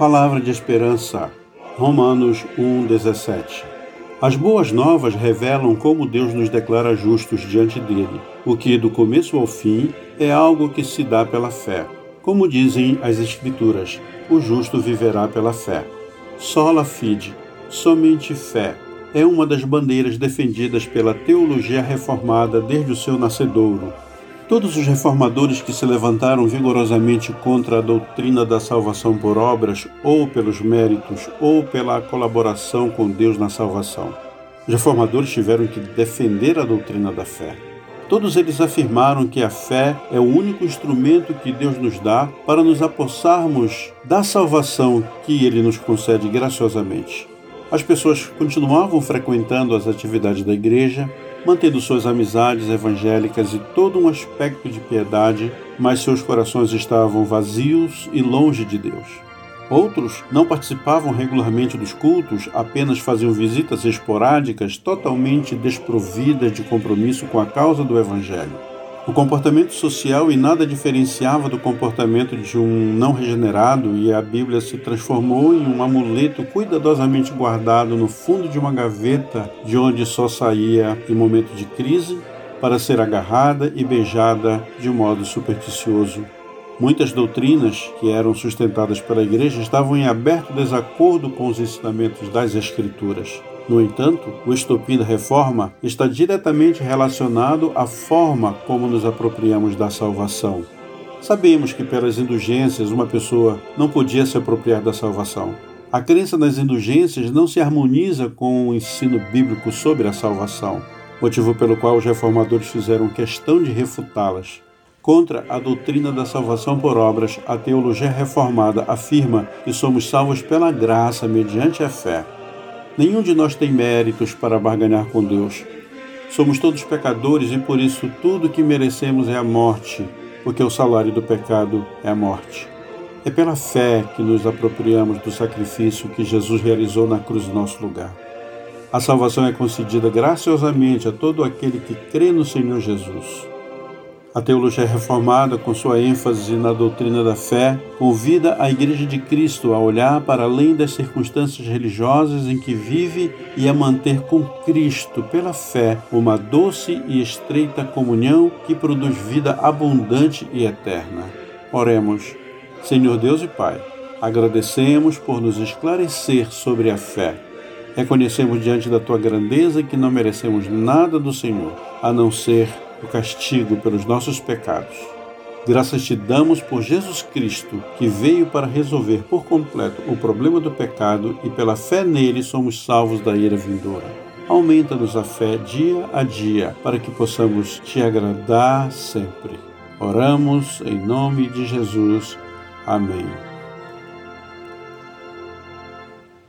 Palavra de esperança. Romanos 1:17. As boas novas revelam como Deus nos declara justos diante dele, o que do começo ao fim é algo que se dá pela fé. Como dizem as escrituras, o justo viverá pela fé. Sola fide, somente fé, é uma das bandeiras defendidas pela teologia reformada desde o seu nascedouro. Todos os reformadores que se levantaram vigorosamente contra a doutrina da salvação por obras, ou pelos méritos, ou pela colaboração com Deus na salvação. Os reformadores tiveram que defender a doutrina da fé. Todos eles afirmaram que a fé é o único instrumento que Deus nos dá para nos apossarmos da salvação que Ele nos concede graciosamente. As pessoas continuavam frequentando as atividades da igreja, mantendo suas amizades evangélicas e todo um aspecto de piedade, mas seus corações estavam vazios e longe de Deus. Outros não participavam regularmente dos cultos, apenas faziam visitas esporádicas totalmente desprovidas de compromisso com a causa do Evangelho. O comportamento social e nada diferenciava do comportamento de um não regenerado, e a Bíblia se transformou em um amuleto cuidadosamente guardado no fundo de uma gaveta, de onde só saía em momento de crise para ser agarrada e beijada de modo supersticioso. Muitas doutrinas que eram sustentadas pela igreja estavam em aberto desacordo com os ensinamentos das Escrituras. No entanto, o estopim da reforma está diretamente relacionado à forma como nos apropriamos da salvação. Sabemos que pelas indulgências uma pessoa não podia se apropriar da salvação. A crença nas indulgências não se harmoniza com o ensino bíblico sobre a salvação, motivo pelo qual os reformadores fizeram questão de refutá-las. Contra a doutrina da salvação por obras, a teologia reformada afirma que somos salvos pela graça mediante a fé. Nenhum de nós tem méritos para barganhar com Deus. Somos todos pecadores e por isso tudo que merecemos é a morte, porque o salário do pecado é a morte. É pela fé que nos apropriamos do sacrifício que Jesus realizou na cruz em nosso lugar. A salvação é concedida graciosamente a todo aquele que crê no Senhor Jesus. A teologia reformada, com sua ênfase na doutrina da fé, convida a Igreja de Cristo a olhar para além das circunstâncias religiosas em que vive e a manter com Cristo, pela fé, uma doce e estreita comunhão que produz vida abundante e eterna. Oremos. Senhor Deus e Pai, agradecemos por nos esclarecer sobre a fé. Reconhecemos diante da tua grandeza que não merecemos nada do Senhor, a não ser o castigo pelos nossos pecados. Graças te damos por Jesus Cristo, que veio para resolver por completo o problema do pecado e pela fé nele somos salvos da ira vindoura. Aumenta-nos a fé dia a dia para que possamos te agradar sempre. Oramos em nome de Jesus. Amém.